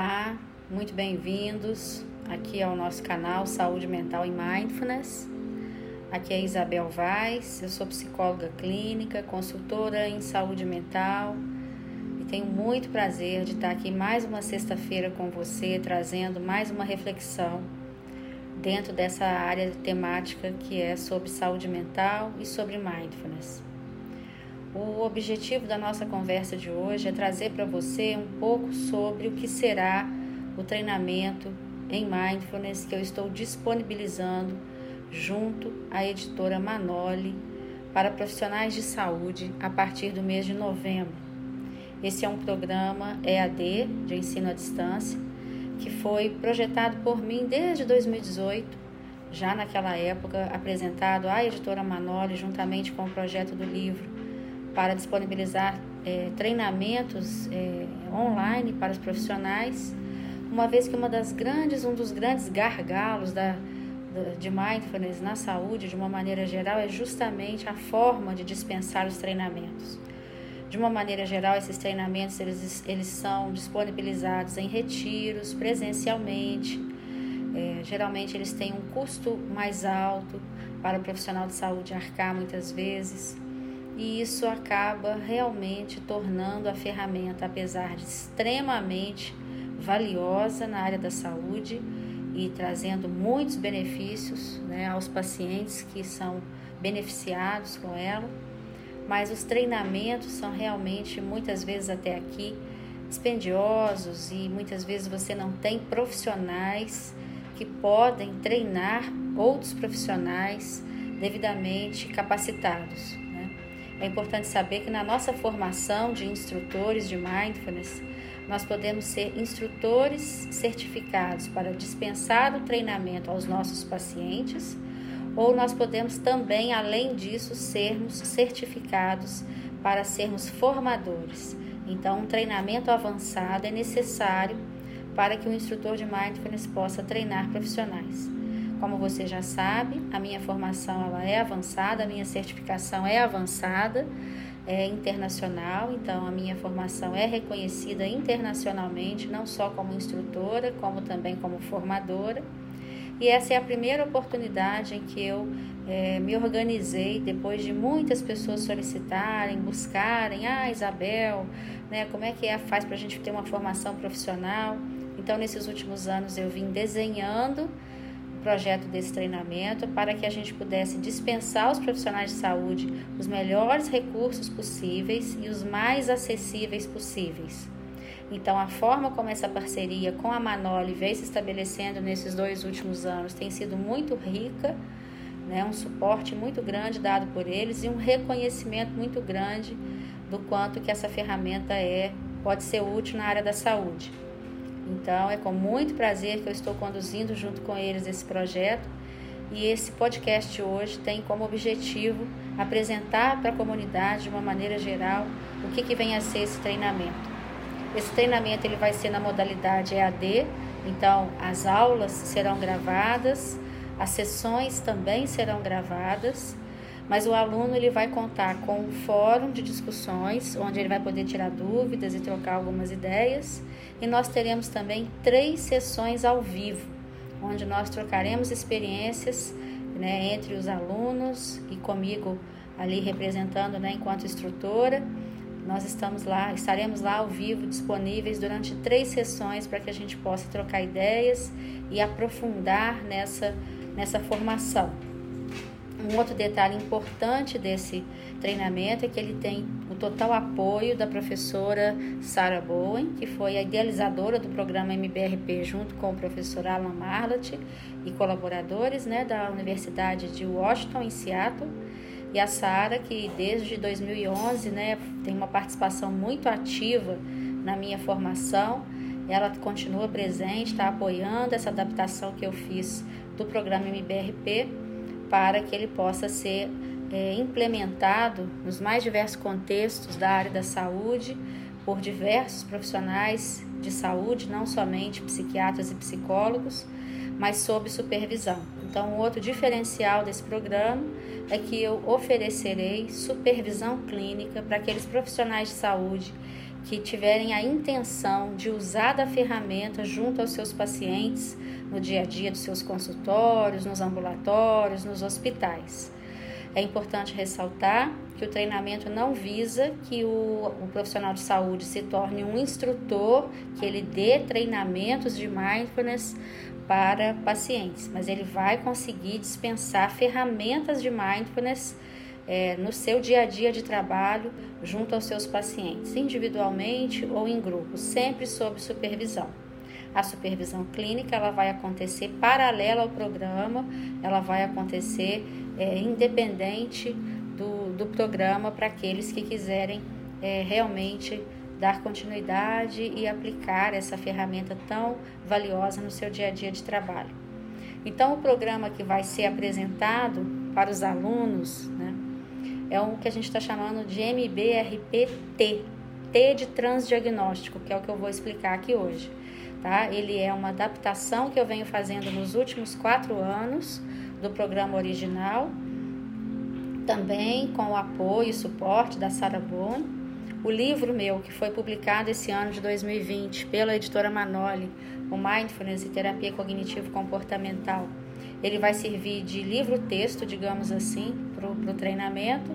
Olá, muito bem-vindos aqui ao nosso canal Saúde Mental e Mindfulness. Aqui é Isabel Vaz, eu sou psicóloga clínica, consultora em saúde mental e tenho muito prazer de estar aqui mais uma sexta-feira com você, trazendo mais uma reflexão dentro dessa área temática que é sobre saúde mental e sobre mindfulness. O objetivo da nossa conversa de hoje é trazer para você um pouco sobre o que será o treinamento em mindfulness que eu estou disponibilizando junto à editora Manoli para profissionais de saúde a partir do mês de novembro. Esse é um programa EAD de ensino à distância que foi projetado por mim desde 2018, já naquela época apresentado à editora Manoli juntamente com o projeto do livro para disponibilizar é, treinamentos é, online para os profissionais, uma vez que uma das grandes, um dos grandes gargalos da, de mindfulness na saúde, de uma maneira geral, é justamente a forma de dispensar os treinamentos. De uma maneira geral, esses treinamentos eles, eles são disponibilizados em retiros, presencialmente. É, geralmente eles têm um custo mais alto para o profissional de saúde arcar muitas vezes e isso acaba realmente tornando a ferramenta, apesar de extremamente valiosa na área da saúde e trazendo muitos benefícios né, aos pacientes que são beneficiados com ela, mas os treinamentos são realmente muitas vezes até aqui dispendiosos e muitas vezes você não tem profissionais que podem treinar outros profissionais devidamente capacitados. É importante saber que na nossa formação de instrutores de mindfulness, nós podemos ser instrutores certificados para dispensar o treinamento aos nossos pacientes, ou nós podemos também, além disso, sermos certificados para sermos formadores. Então, um treinamento avançado é necessário para que o instrutor de mindfulness possa treinar profissionais. Como você já sabe, a minha formação ela é avançada, a minha certificação é avançada, é internacional, então a minha formação é reconhecida internacionalmente, não só como instrutora, como também como formadora. E essa é a primeira oportunidade em que eu é, me organizei depois de muitas pessoas solicitarem, buscarem, ah, Isabel, né, como é que é, faz para a gente ter uma formação profissional? Então, nesses últimos anos, eu vim desenhando projeto desse treinamento para que a gente pudesse dispensar aos profissionais de saúde os melhores recursos possíveis e os mais acessíveis possíveis. Então, a forma como essa parceria com a Manoli vem se estabelecendo nesses dois últimos anos tem sido muito rica, né? um suporte muito grande dado por eles e um reconhecimento muito grande do quanto que essa ferramenta é pode ser útil na área da saúde. Então, é com muito prazer que eu estou conduzindo junto com eles esse projeto. E esse podcast hoje tem como objetivo apresentar para a comunidade, de uma maneira geral, o que, que vem a ser esse treinamento. Esse treinamento ele vai ser na modalidade EAD, então as aulas serão gravadas, as sessões também serão gravadas mas o aluno ele vai contar com um fórum de discussões, onde ele vai poder tirar dúvidas e trocar algumas ideias. E nós teremos também três sessões ao vivo, onde nós trocaremos experiências né, entre os alunos e comigo ali representando né, enquanto instrutora. Nós estamos lá, estaremos lá ao vivo, disponíveis durante três sessões para que a gente possa trocar ideias e aprofundar nessa, nessa formação. Um outro detalhe importante desse treinamento é que ele tem o total apoio da professora Sarah Bowen, que foi a idealizadora do programa MBRP junto com o professor Alan Marlott e colaboradores né, da Universidade de Washington, em Seattle. E a Sara, que desde 2011 né, tem uma participação muito ativa na minha formação, ela continua presente, está apoiando essa adaptação que eu fiz do programa MBRP para que ele possa ser é, implementado nos mais diversos contextos da área da saúde por diversos profissionais de saúde, não somente psiquiatras e psicólogos, mas sob supervisão. Então, outro diferencial desse programa é que eu oferecerei supervisão clínica para aqueles profissionais de saúde que tiverem a intenção de usar da ferramenta junto aos seus pacientes no dia a dia dos seus consultórios, nos ambulatórios, nos hospitais. É importante ressaltar que o treinamento não visa que o, o, profissional de saúde se torne um instrutor, que ele dê treinamentos de mindfulness para pacientes, mas ele vai conseguir dispensar ferramentas de mindfulness é, no seu dia a dia de trabalho junto aos seus pacientes, individualmente ou em grupo, sempre sob supervisão. A supervisão clínica ela vai acontecer paralela ao programa, ela vai acontecer é, independente do, do programa para aqueles que quiserem é, realmente dar continuidade e aplicar essa ferramenta tão valiosa no seu dia a dia de trabalho. Então, o programa que vai ser apresentado para os alunos né, é o que a gente está chamando de MBRPT, T de transdiagnóstico, que é o que eu vou explicar aqui hoje. Tá? Ele é uma adaptação que eu venho fazendo nos últimos quatro anos do programa original, também com o apoio e suporte da Sarah Boone o livro meu, que foi publicado esse ano de 2020 pela editora Manoli, o Mindfulness e Terapia Cognitivo Comportamental, ele vai servir de livro-texto, digamos assim, para o treinamento.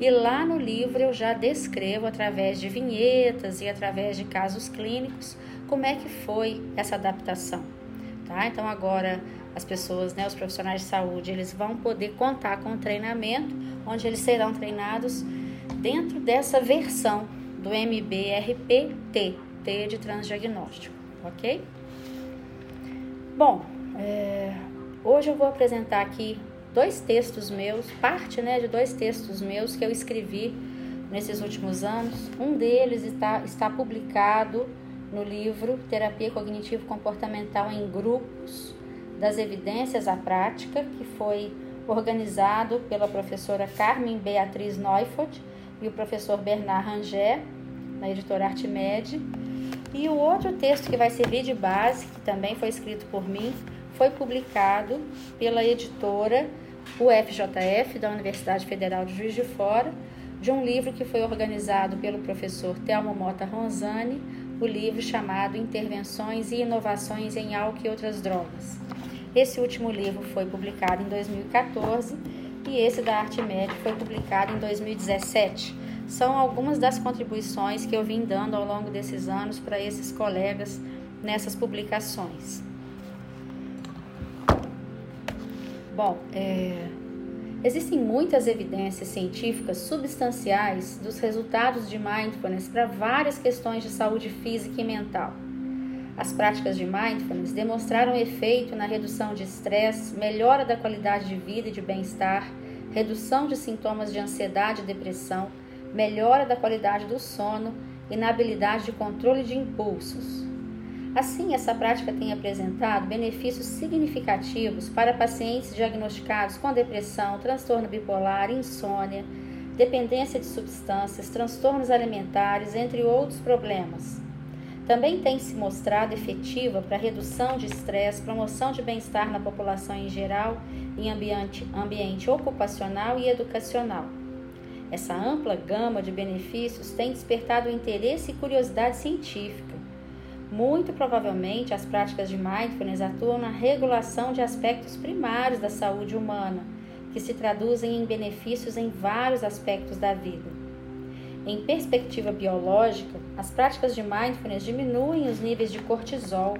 E lá no livro eu já descrevo, através de vinhetas e através de casos clínicos, como é que foi essa adaptação. Tá? Então agora as pessoas, né, os profissionais de saúde, eles vão poder contar com o treinamento, onde eles serão treinados dentro dessa versão do MBRPT, T de transdiagnóstico, ok? Bom, é, hoje eu vou apresentar aqui dois textos meus, parte né, de dois textos meus que eu escrevi nesses últimos anos. Um deles está, está publicado no livro Terapia Cognitivo Comportamental em Grupos, das Evidências à Prática, que foi organizado pela professora Carmen Beatriz Neufeld e o professor Bernard Rangé, na editora Artimed. E o outro texto que vai servir de base, que também foi escrito por mim, foi publicado pela editora UFJF, da Universidade Federal de Juiz de Fora, de um livro que foi organizado pelo professor Telmo Mota Ronzani, o livro chamado Intervenções e Inovações em Álcool e Outras Drogas. Esse último livro foi publicado em 2014 e esse da Arte Média foi publicado em 2017. São algumas das contribuições que eu vim dando ao longo desses anos para esses colegas nessas publicações. Bom, é, existem muitas evidências científicas substanciais dos resultados de mindfulness para várias questões de saúde física e mental. As práticas de mindfulness demonstraram efeito na redução de estresse, melhora da qualidade de vida e de bem-estar, redução de sintomas de ansiedade e depressão, melhora da qualidade do sono e na habilidade de controle de impulsos. Assim, essa prática tem apresentado benefícios significativos para pacientes diagnosticados com depressão, transtorno bipolar, insônia, dependência de substâncias, transtornos alimentares, entre outros problemas. Também tem se mostrado efetiva para redução de estresse, promoção de bem-estar na população em geral, em ambiente, ambiente ocupacional e educacional. Essa ampla gama de benefícios tem despertado interesse e curiosidade científica. Muito provavelmente, as práticas de mindfulness atuam na regulação de aspectos primários da saúde humana, que se traduzem em benefícios em vários aspectos da vida. Em perspectiva biológica, as práticas de mindfulness diminuem os níveis de cortisol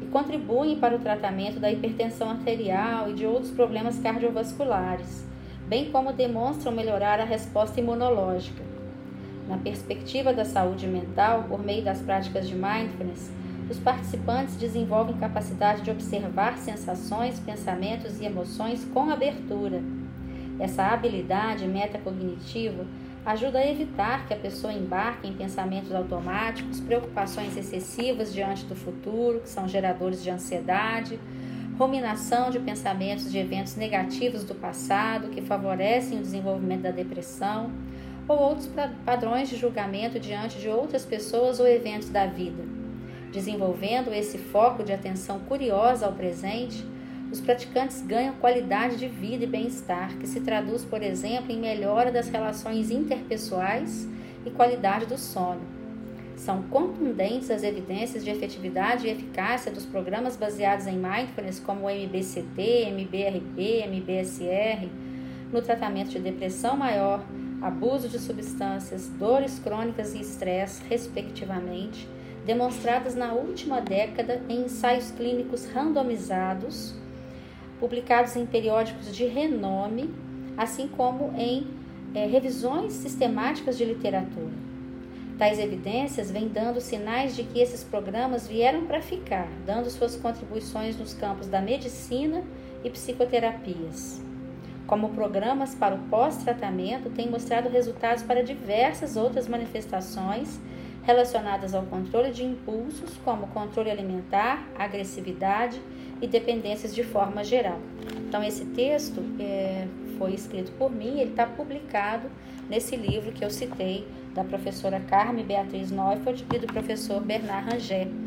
e contribuem para o tratamento da hipertensão arterial e de outros problemas cardiovasculares, bem como demonstram melhorar a resposta imunológica. Na perspectiva da saúde mental, por meio das práticas de mindfulness, os participantes desenvolvem capacidade de observar sensações, pensamentos e emoções com abertura. Essa habilidade metacognitiva ajuda a evitar que a pessoa embarque em pensamentos automáticos, preocupações excessivas diante do futuro, que são geradores de ansiedade, ruminação de pensamentos de eventos negativos do passado, que favorecem o desenvolvimento da depressão, ou outros padrões de julgamento diante de outras pessoas ou eventos da vida. Desenvolvendo esse foco de atenção curiosa ao presente, os praticantes ganham qualidade de vida e bem-estar, que se traduz, por exemplo, em melhora das relações interpessoais e qualidade do sono. São contundentes as evidências de efetividade e eficácia dos programas baseados em mindfulness, como o MBCT, MBRP, MBSR, no tratamento de depressão maior, abuso de substâncias, dores crônicas e estresse, respectivamente, demonstradas na última década em ensaios clínicos randomizados, publicados em periódicos de renome, assim como em é, revisões sistemáticas de literatura. Tais evidências vêm dando sinais de que esses programas vieram para ficar, dando suas contribuições nos campos da medicina e psicoterapias. Como programas para o pós-tratamento, têm mostrado resultados para diversas outras manifestações relacionadas ao controle de impulsos, como controle alimentar, agressividade e dependências de forma geral. Então, esse texto é, foi escrito por mim, ele está publicado nesse livro que eu citei, da professora Carme Beatriz Neufeld e do professor Bernard Rangel.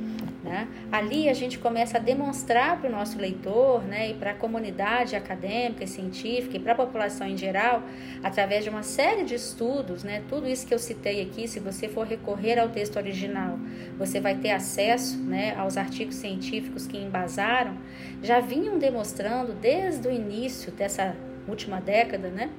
Né? Ali a gente começa a demonstrar para o nosso leitor né, e para a comunidade acadêmica e científica e para a população em geral, através de uma série de estudos, né, tudo isso que eu citei aqui, se você for recorrer ao texto original, você vai ter acesso né, aos artigos científicos que embasaram, já vinham demonstrando desde o início dessa última década né,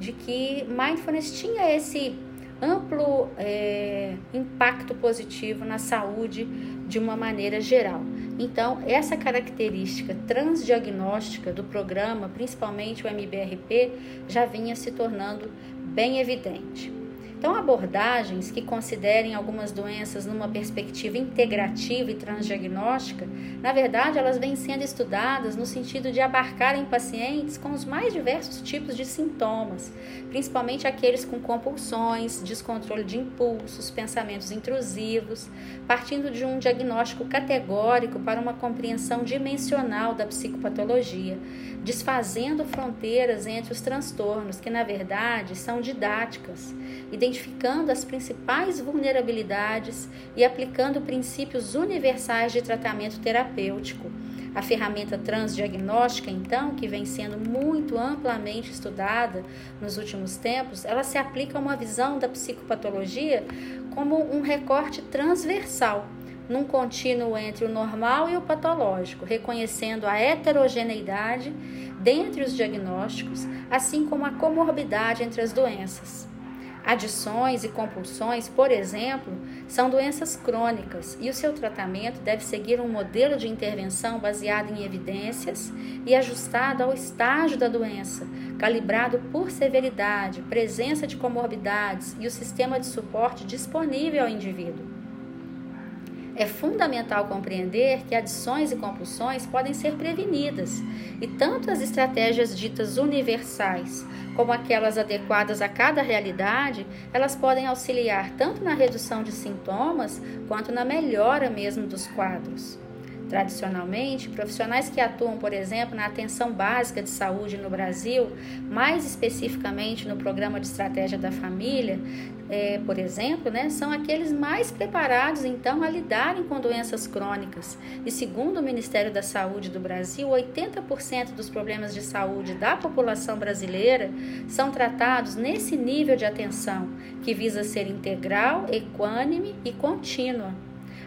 de que mindfulness tinha esse amplo é, impacto positivo na saúde de uma maneira geral. Então, essa característica transdiagnóstica do programa, principalmente o MBRP, já vinha se tornando bem evidente. Então, abordagens que considerem algumas doenças numa perspectiva integrativa e transdiagnóstica, na verdade, elas vêm sendo estudadas no sentido de abarcarem pacientes com os mais diversos tipos de sintomas, principalmente aqueles com compulsões, descontrole de impulsos, pensamentos intrusivos, partindo de um diagnóstico categórico para uma compreensão dimensional da psicopatologia, desfazendo fronteiras entre os transtornos que, na verdade, são didáticas identificando as principais vulnerabilidades e aplicando princípios universais de tratamento terapêutico. A ferramenta transdiagnóstica, então, que vem sendo muito amplamente estudada nos últimos tempos, ela se aplica a uma visão da psicopatologia como um recorte transversal, num contínuo entre o normal e o patológico, reconhecendo a heterogeneidade dentre os diagnósticos, assim como a comorbidade entre as doenças. Adições e compulsões, por exemplo, são doenças crônicas e o seu tratamento deve seguir um modelo de intervenção baseado em evidências e ajustado ao estágio da doença, calibrado por severidade, presença de comorbidades e o sistema de suporte disponível ao indivíduo. É fundamental compreender que adições e compulsões podem ser prevenidas, e tanto as estratégias ditas universais como aquelas adequadas a cada realidade, elas podem auxiliar tanto na redução de sintomas quanto na melhora mesmo dos quadros. Tradicionalmente, profissionais que atuam, por exemplo, na atenção básica de saúde no Brasil, mais especificamente no programa de estratégia da família, é, por exemplo, né, são aqueles mais preparados então a lidarem com doenças crônicas. E segundo o Ministério da Saúde do Brasil, 80% dos problemas de saúde da população brasileira são tratados nesse nível de atenção, que visa ser integral, equânime e contínua.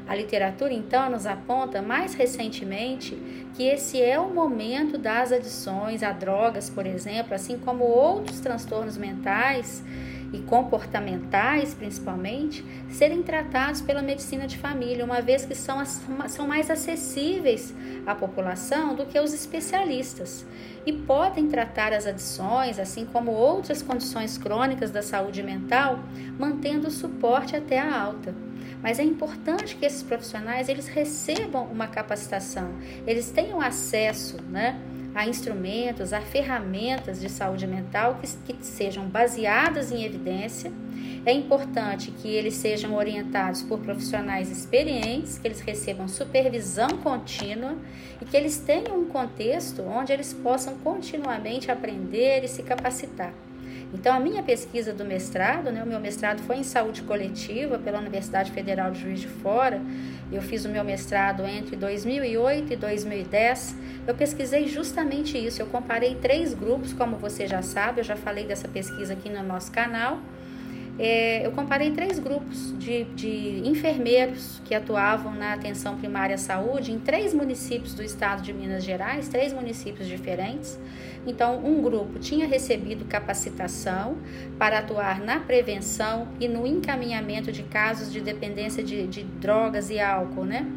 A literatura, então, nos aponta mais recentemente que esse é o momento das adições a drogas, por exemplo, assim como outros transtornos mentais e comportamentais, principalmente, serem tratados pela medicina de família, uma vez que são, são mais acessíveis à população do que os especialistas e podem tratar as adições, assim como outras condições crônicas da saúde mental, mantendo o suporte até a alta. Mas é importante que esses profissionais eles recebam uma capacitação, eles tenham acesso, né? A instrumentos, a ferramentas de saúde mental que, que, sejam baseadas em evidência. É importante que eles sejam orientados por profissionais experientes, que eles recebam supervisão contínua e que eles tenham um contexto onde eles possam continuamente aprender e se capacitar. Então, a minha pesquisa do mestrado, né, o meu mestrado foi em saúde coletiva pela Universidade Federal de Juiz de Fora. Eu fiz o meu mestrado entre 2008 e 2010. Eu pesquisei justamente isso. Eu comparei três grupos, como você já sabe, eu já falei dessa pesquisa aqui no nosso canal. É, eu comparei três grupos de, de enfermeiros que atuavam na atenção primária à saúde em três municípios do estado de Minas Gerais, três municípios diferentes. Então, um grupo tinha recebido capacitação para atuar na prevenção e no encaminhamento de casos de dependência de, de drogas e álcool, né?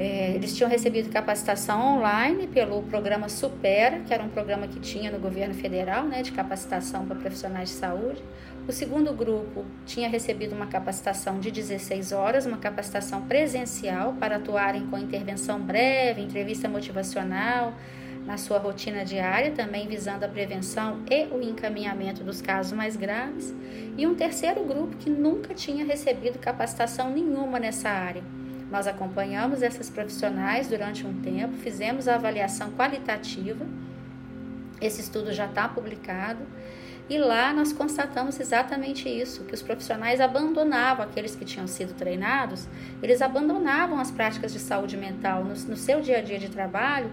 É, eles tinham recebido capacitação online pelo programa Supera, que era um programa que tinha no governo federal, né, de capacitação para profissionais de saúde. O segundo grupo tinha recebido uma capacitação de 16 horas, uma capacitação presencial para atuarem com intervenção breve, entrevista motivacional na sua rotina diária, também visando a prevenção e o encaminhamento dos casos mais graves. E um terceiro grupo que nunca tinha recebido capacitação nenhuma nessa área nós acompanhamos essas profissionais durante um tempo, fizemos a avaliação qualitativa. Esse estudo já está publicado. E lá nós constatamos exatamente isso, que os profissionais abandonavam, aqueles que tinham sido treinados, eles abandonavam as práticas de saúde mental no, no seu dia a dia de trabalho,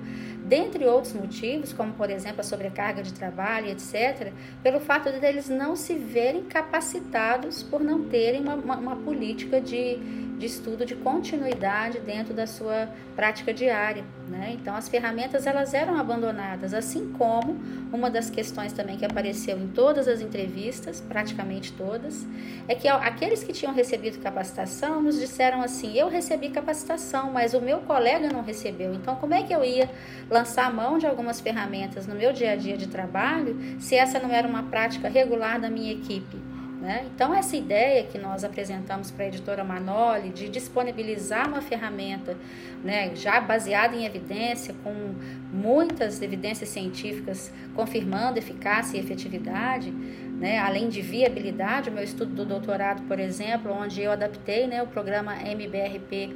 dentre outros motivos, como por exemplo a sobrecarga de trabalho, etc., pelo fato de eles não se verem capacitados por não terem uma, uma, uma política de, de estudo de continuidade dentro da sua prática diária. Né? Então, as ferramentas elas eram abandonadas, assim como uma das questões também que apareceu em todas as entrevistas, praticamente todas, é que aqueles que tinham recebido capacitação nos disseram assim: eu recebi capacitação, mas o meu colega não recebeu. Então, como é que eu ia lançar mão de algumas ferramentas no meu dia a dia de trabalho se essa não era uma prática regular da minha equipe? Né? Então, essa ideia que nós apresentamos para a editora Manoli de disponibilizar uma ferramenta né, já baseada em evidência, com muitas evidências científicas confirmando eficácia e efetividade, né, além de viabilidade, o meu estudo do doutorado, por exemplo, onde eu adaptei né, o programa MBRP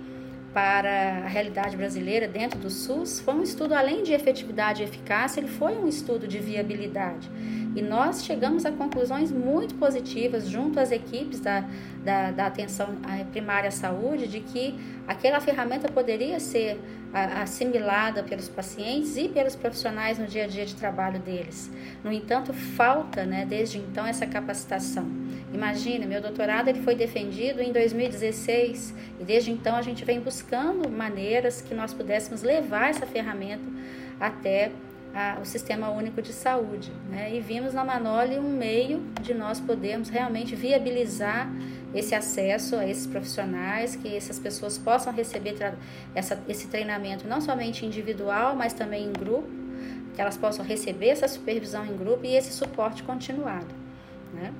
para a realidade brasileira dentro do SUS, foi um estudo além de efetividade e eficácia, ele foi um estudo de viabilidade. E nós chegamos a conclusões muito positivas junto às equipes da, da, da atenção primária à saúde de que aquela ferramenta poderia ser assimilada pelos pacientes e pelos profissionais no dia a dia de trabalho deles. No entanto, falta, né, desde então, essa capacitação. Imagina, meu doutorado ele foi defendido em 2016 e desde então a gente vem buscando maneiras que nós pudéssemos levar essa ferramenta até a, o Sistema Único de Saúde. Né? E vimos na Manoli um meio de nós podermos realmente viabilizar esse acesso a esses profissionais, que essas pessoas possam receber essa, esse treinamento não somente individual, mas também em grupo, que elas possam receber essa supervisão em grupo e esse suporte continuado. Né?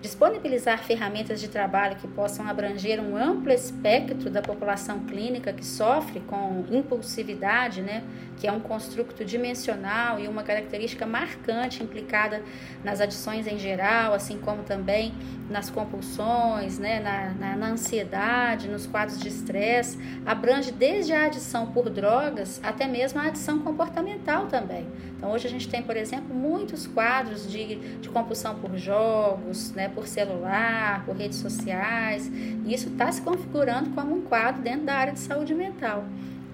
Disponibilizar ferramentas de trabalho que possam abranger um amplo espectro da população clínica que sofre com impulsividade, né, que é um construto dimensional e uma característica marcante implicada nas adições em geral, assim como também nas compulsões, né, na, na, na ansiedade, nos quadros de estresse, abrange desde a adição por drogas até mesmo a adição comportamental também. Então, hoje a gente tem, por exemplo, muitos quadros de, de compulsão por jogos, né, por celular, por redes sociais, e isso está se configurando como um quadro dentro da área de saúde mental.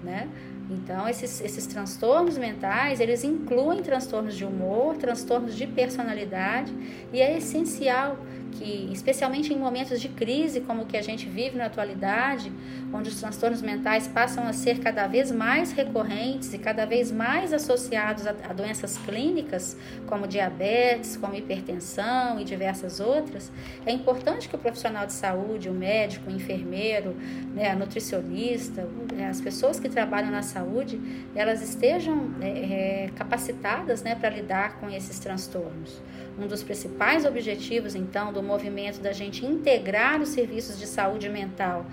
Né? Então, esses, esses transtornos mentais, eles incluem transtornos de humor, transtornos de personalidade, e é essencial que, especialmente em momentos de crise como o que a gente vive na atualidade, onde os transtornos mentais passam a ser cada vez mais recorrentes e cada vez mais associados a, a doenças clínicas, como diabetes, como hipertensão e diversas outras, é importante que o profissional de saúde, o médico, o enfermeiro, né, a nutricionista, né, as pessoas que trabalham na saúde, elas estejam é, é, capacitadas né, para lidar com esses transtornos. Um dos principais objetivos, então, do movimento da gente integrar os serviços de saúde mental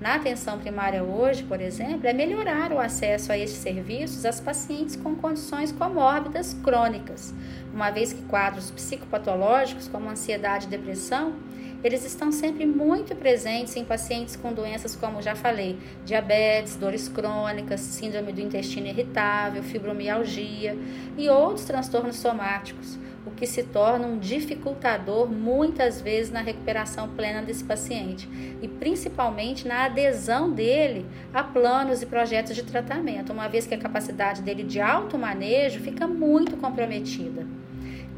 na atenção primária hoje, por exemplo, é melhorar o acesso a esses serviços às pacientes com condições comórbidas crônicas, uma vez que quadros psicopatológicos como ansiedade e depressão eles estão sempre muito presentes em pacientes com doenças como já falei, diabetes, dores crônicas, síndrome do intestino irritável, fibromialgia e outros transtornos somáticos o que se torna um dificultador muitas vezes na recuperação plena desse paciente e principalmente na adesão dele a planos e projetos de tratamento, uma vez que a capacidade dele de automanejo fica muito comprometida.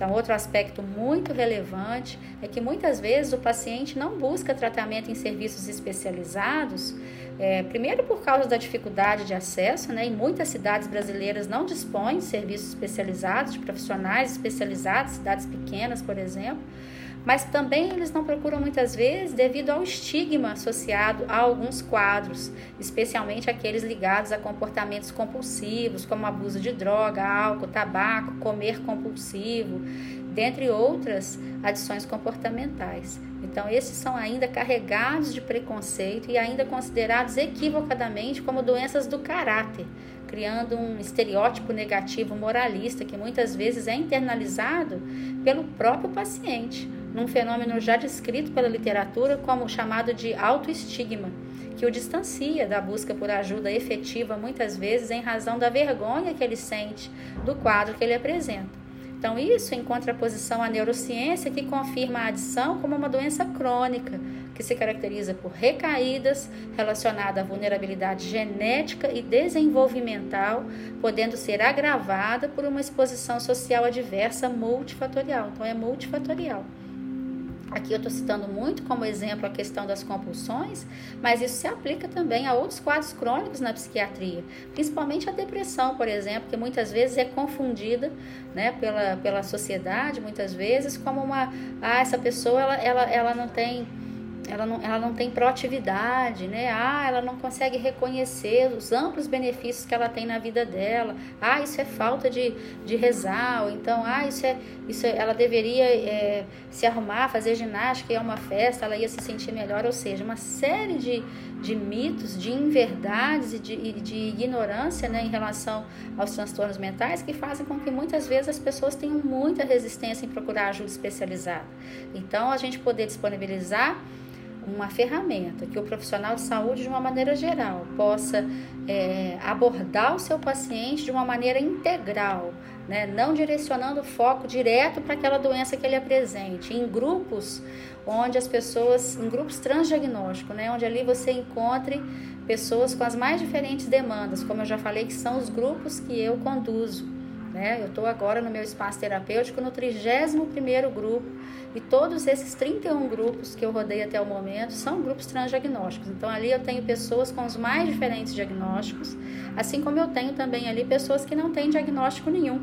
Então, outro aspecto muito relevante é que muitas vezes o paciente não busca tratamento em serviços especializados, é, primeiro por causa da dificuldade de acesso, né? Em muitas cidades brasileiras não dispõem de serviços especializados, de profissionais especializados, cidades pequenas, por exemplo mas também eles não procuram muitas vezes devido ao estigma associado a alguns quadros, especialmente aqueles ligados a comportamentos compulsivos, como abuso de droga, álcool, tabaco, comer compulsivo, dentre outras adições comportamentais. Então, esses são ainda carregados de preconceito e ainda considerados equivocadamente como doenças do caráter, criando um estereótipo negativo moralista que muitas vezes é internalizado pelo próprio paciente num fenômeno já descrito pela literatura como chamado de autoestigma, que o distancia da busca por ajuda efetiva muitas vezes em razão da vergonha que ele sente do quadro que ele apresenta. Então, isso em contraposição à neurociência que confirma a adição como uma doença crônica, que se caracteriza por recaídas relacionadas à vulnerabilidade genética e desenvolvimental, podendo ser agravada por uma exposição social adversa multifatorial. Então, é multifatorial. Aqui eu estou citando muito como exemplo a questão das compulsões, mas isso se aplica também a outros quadros crônicos na psiquiatria, principalmente a depressão, por exemplo, que muitas vezes é confundida né, pela, pela sociedade, muitas vezes, como uma. Ah, essa pessoa ela, ela, ela não tem ela não, ela não tem proatividade, né? Ah, ela não consegue reconhecer os amplos benefícios que ela tem na vida dela. Ah, isso é falta de, de rezar. Ou então, ah, isso é, isso é, ela deveria é, se arrumar, fazer ginástica, ir a uma festa, ela ia se sentir melhor. Ou seja, uma série de, de mitos, de inverdades e de, de ignorância né, em relação aos transtornos mentais que fazem com que muitas vezes as pessoas tenham muita resistência em procurar ajuda especializada. Então, a gente poder disponibilizar uma ferramenta que o profissional de saúde, de uma maneira geral, possa é, abordar o seu paciente de uma maneira integral, né? não direcionando o foco direto para aquela doença que ele apresente, em grupos onde as pessoas, em grupos transdiagnósticos, né? onde ali você encontre pessoas com as mais diferentes demandas, como eu já falei, que são os grupos que eu conduzo. Né? Eu estou agora no meu espaço terapêutico no 31º grupo e todos esses 31 grupos que eu rodei até o momento são grupos transdiagnósticos. Então ali eu tenho pessoas com os mais diferentes diagnósticos, assim como eu tenho também ali pessoas que não têm diagnóstico nenhum.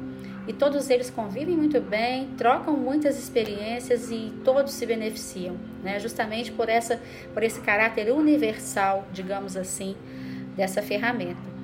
E todos eles convivem muito bem, trocam muitas experiências e todos se beneficiam, né? Justamente por essa por esse caráter universal, digamos assim, dessa ferramenta.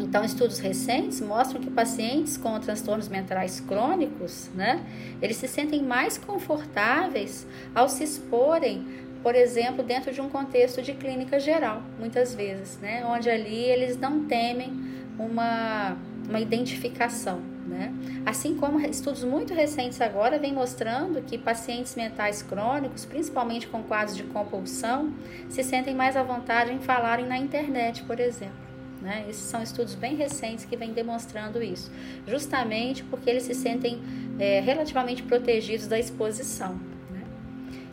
Então, estudos recentes mostram que pacientes com transtornos mentais crônicos, né, eles se sentem mais confortáveis ao se exporem, por exemplo, dentro de um contexto de clínica geral, muitas vezes, né, onde ali eles não temem uma, uma identificação. Né? Assim como estudos muito recentes agora vêm mostrando que pacientes mentais crônicos, principalmente com quadros de compulsão, se sentem mais à vontade em falarem na internet, por exemplo. Né? Esses são estudos bem recentes que vêm demonstrando isso, justamente porque eles se sentem é, relativamente protegidos da exposição. Né?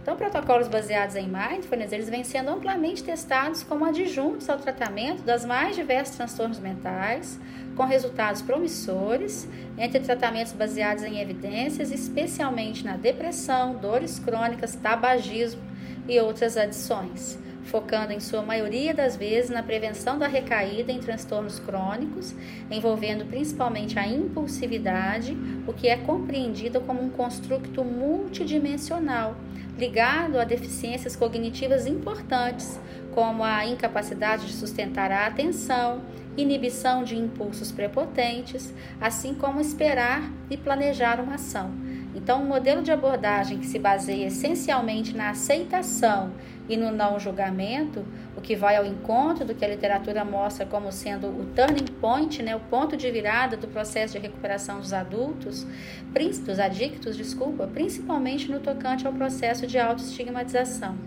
Então, protocolos baseados em mindfulness, eles vêm sendo amplamente testados como adjuntos ao tratamento das mais diversos transtornos mentais, com resultados promissores entre tratamentos baseados em evidências, especialmente na depressão, dores crônicas, tabagismo e outras adições focando em sua maioria das vezes na prevenção da recaída em transtornos crônicos, envolvendo principalmente a impulsividade, o que é compreendido como um construto multidimensional, ligado a deficiências cognitivas importantes, como a incapacidade de sustentar a atenção, inibição de impulsos prepotentes, assim como esperar e planejar uma ação. Então, um modelo de abordagem que se baseia essencialmente na aceitação e no não julgamento, o que vai ao encontro do que a literatura mostra como sendo o turning point, né, o ponto de virada do processo de recuperação dos adultos, dos adictos, desculpa, principalmente no tocante ao processo de autoestigmatização.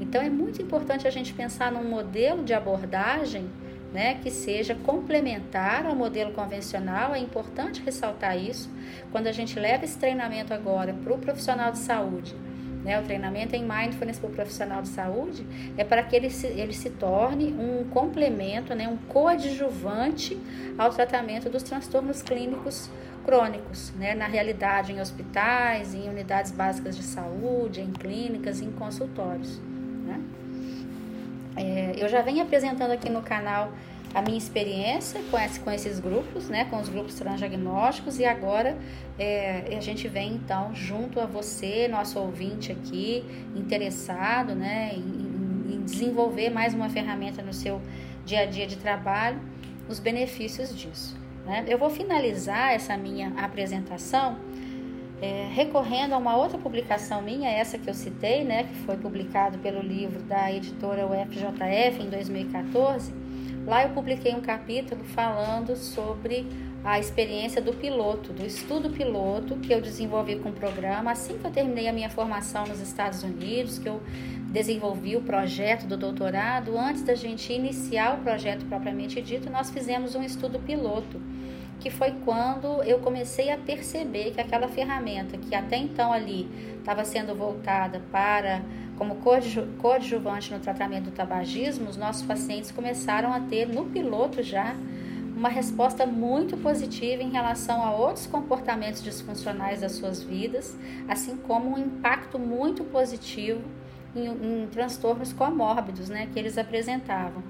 Então é muito importante a gente pensar num modelo de abordagem né, que seja complementar ao modelo convencional. É importante ressaltar isso. Quando a gente leva esse treinamento agora para o profissional de saúde, né, o treinamento em mindfulness para o profissional de saúde, é para que ele se, ele se torne um complemento, né, um coadjuvante ao tratamento dos transtornos clínicos crônicos, né, na realidade em hospitais, em unidades básicas de saúde, em clínicas, em consultórios. Né? É, eu já venho apresentando aqui no canal a minha experiência com, esse, com esses grupos, né, com os grupos transdiagnósticos, e agora é, a gente vem então junto a você, nosso ouvinte aqui, interessado né, em, em desenvolver mais uma ferramenta no seu dia a dia de trabalho, os benefícios disso. Né? Eu vou finalizar essa minha apresentação é, recorrendo a uma outra publicação minha, essa que eu citei, né, que foi publicado pelo livro da editora UFJF em 2014. Lá eu publiquei um capítulo falando sobre a experiência do piloto, do estudo piloto que eu desenvolvi com o programa assim que eu terminei a minha formação nos Estados Unidos, que eu desenvolvi o projeto do doutorado. Antes da gente iniciar o projeto propriamente dito, nós fizemos um estudo piloto que foi quando eu comecei a perceber que aquela ferramenta que até então ali estava sendo voltada para como coadjuvante no tratamento do tabagismo, os nossos pacientes começaram a ter no piloto já uma resposta muito positiva em relação a outros comportamentos disfuncionais das suas vidas, assim como um impacto muito positivo em, em transtornos comórbidos né, que eles apresentavam.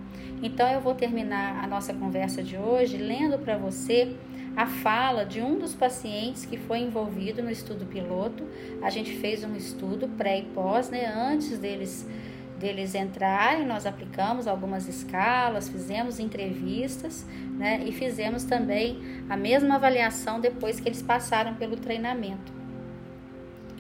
Então eu vou terminar a nossa conversa de hoje lendo para você a fala de um dos pacientes que foi envolvido no estudo piloto. A gente fez um estudo pré e pós, né, antes deles deles entrarem, nós aplicamos algumas escalas, fizemos entrevistas, né, e fizemos também a mesma avaliação depois que eles passaram pelo treinamento.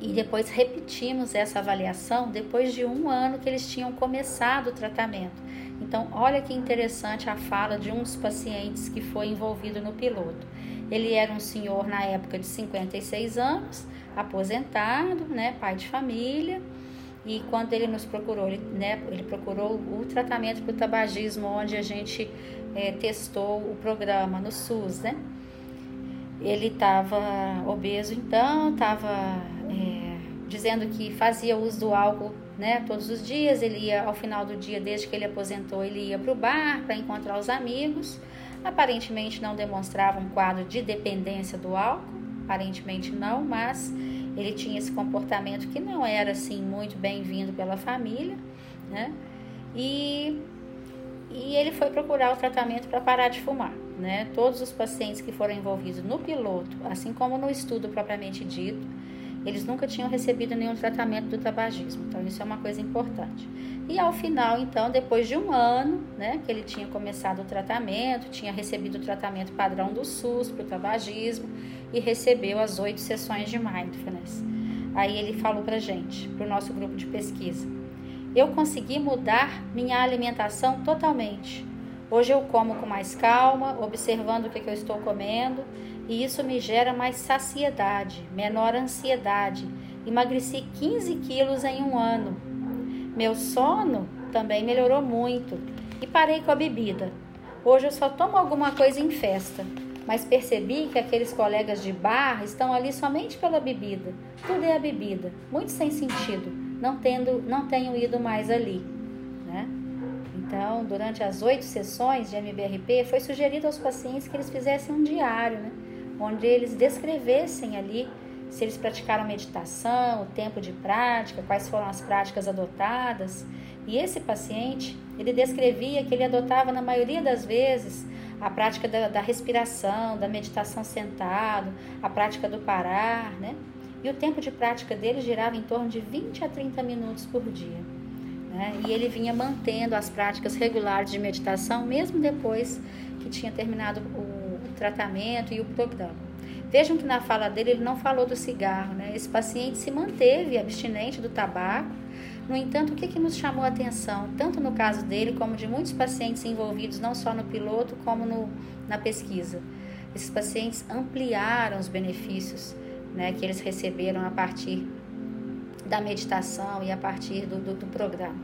E depois repetimos essa avaliação depois de um ano que eles tinham começado o tratamento. Então, olha que interessante a fala de um dos pacientes que foi envolvido no piloto. Ele era um senhor na época de 56 anos, aposentado, né, pai de família. E quando ele nos procurou, ele, né, ele procurou o tratamento para o tabagismo, onde a gente é, testou o programa no SUS, né? Ele estava obeso, então, estava dizendo que fazia uso do álcool né, todos os dias. Ele ia, ao final do dia, desde que ele aposentou, ele ia para o bar para encontrar os amigos. Aparentemente não demonstrava um quadro de dependência do álcool, aparentemente não, mas ele tinha esse comportamento que não era assim muito bem-vindo pela família, né? E, e ele foi procurar o tratamento para parar de fumar, né? Todos os pacientes que foram envolvidos no piloto, assim como no estudo propriamente dito, eles nunca tinham recebido nenhum tratamento do tabagismo. Então, isso é uma coisa importante. E ao final, então, depois de um ano, né, que ele tinha começado o tratamento, tinha recebido o tratamento padrão do SUS para o tabagismo e recebeu as oito sessões de mindfulness. Aí ele falou para gente, para o nosso grupo de pesquisa: Eu consegui mudar minha alimentação totalmente. Hoje eu como com mais calma, observando o que, que eu estou comendo e isso me gera mais saciedade, menor ansiedade. Emagreci 15 quilos em um ano. Meu sono também melhorou muito e parei com a bebida. Hoje eu só tomo alguma coisa em festa, mas percebi que aqueles colegas de bar estão ali somente pela bebida. Tudo é a bebida, muito sem sentido. Não tendo, não tenho ido mais ali, né? Então, durante as oito sessões de MBRP, foi sugerido aos pacientes que eles fizessem um diário, né? Onde eles descrevessem ali se eles praticaram meditação, o tempo de prática, quais foram as práticas adotadas. E esse paciente, ele descrevia que ele adotava na maioria das vezes a prática da, da respiração, da meditação sentado, a prática do parar, né? E o tempo de prática dele girava em torno de 20 a 30 minutos por dia. Né? E ele vinha mantendo as práticas regulares de meditação, mesmo depois que tinha terminado o tratamento e o programa. Vejam que na fala dele ele não falou do cigarro, né? Esse paciente se manteve abstinente do tabaco. No entanto, o que, que nos chamou a atenção, tanto no caso dele como de muitos pacientes envolvidos, não só no piloto, como no, na pesquisa? Esses pacientes ampliaram os benefícios né, que eles receberam a partir da meditação e a partir do, do, do programa.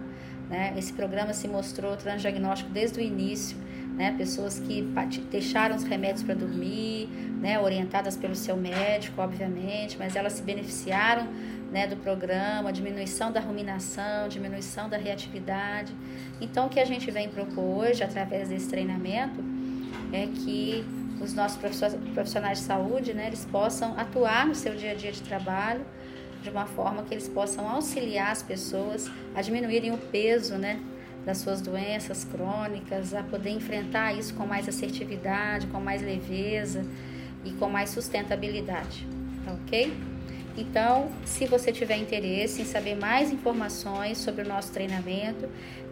Né? Esse programa se mostrou transdiagnóstico desde o início né? Pessoas que deixaram os remédios para dormir, né? Orientadas pelo seu médico, obviamente, mas elas se beneficiaram, né? Do programa, diminuição da ruminação, diminuição da reatividade. Então, o que a gente vem propor hoje, através desse treinamento, é que os nossos profissionais de saúde, né, eles possam atuar no seu dia a dia de trabalho de uma forma que eles possam auxiliar as pessoas a diminuírem o peso, né, das suas doenças crônicas, a poder enfrentar isso com mais assertividade, com mais leveza e com mais sustentabilidade, tá ok? Então, se você tiver interesse em saber mais informações sobre o nosso treinamento,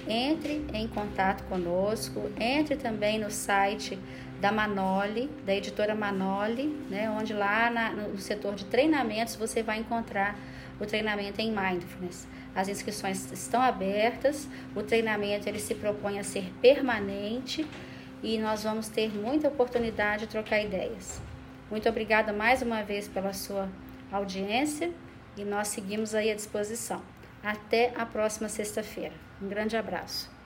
entre em contato conosco, entre também no site da Manoli, da editora Manoli, né, onde lá na, no setor de treinamentos você vai encontrar o treinamento em Mindfulness. As inscrições estão abertas, o treinamento ele se propõe a ser permanente e nós vamos ter muita oportunidade de trocar ideias. Muito obrigada mais uma vez pela sua audiência e nós seguimos aí à disposição. Até a próxima sexta-feira. Um grande abraço.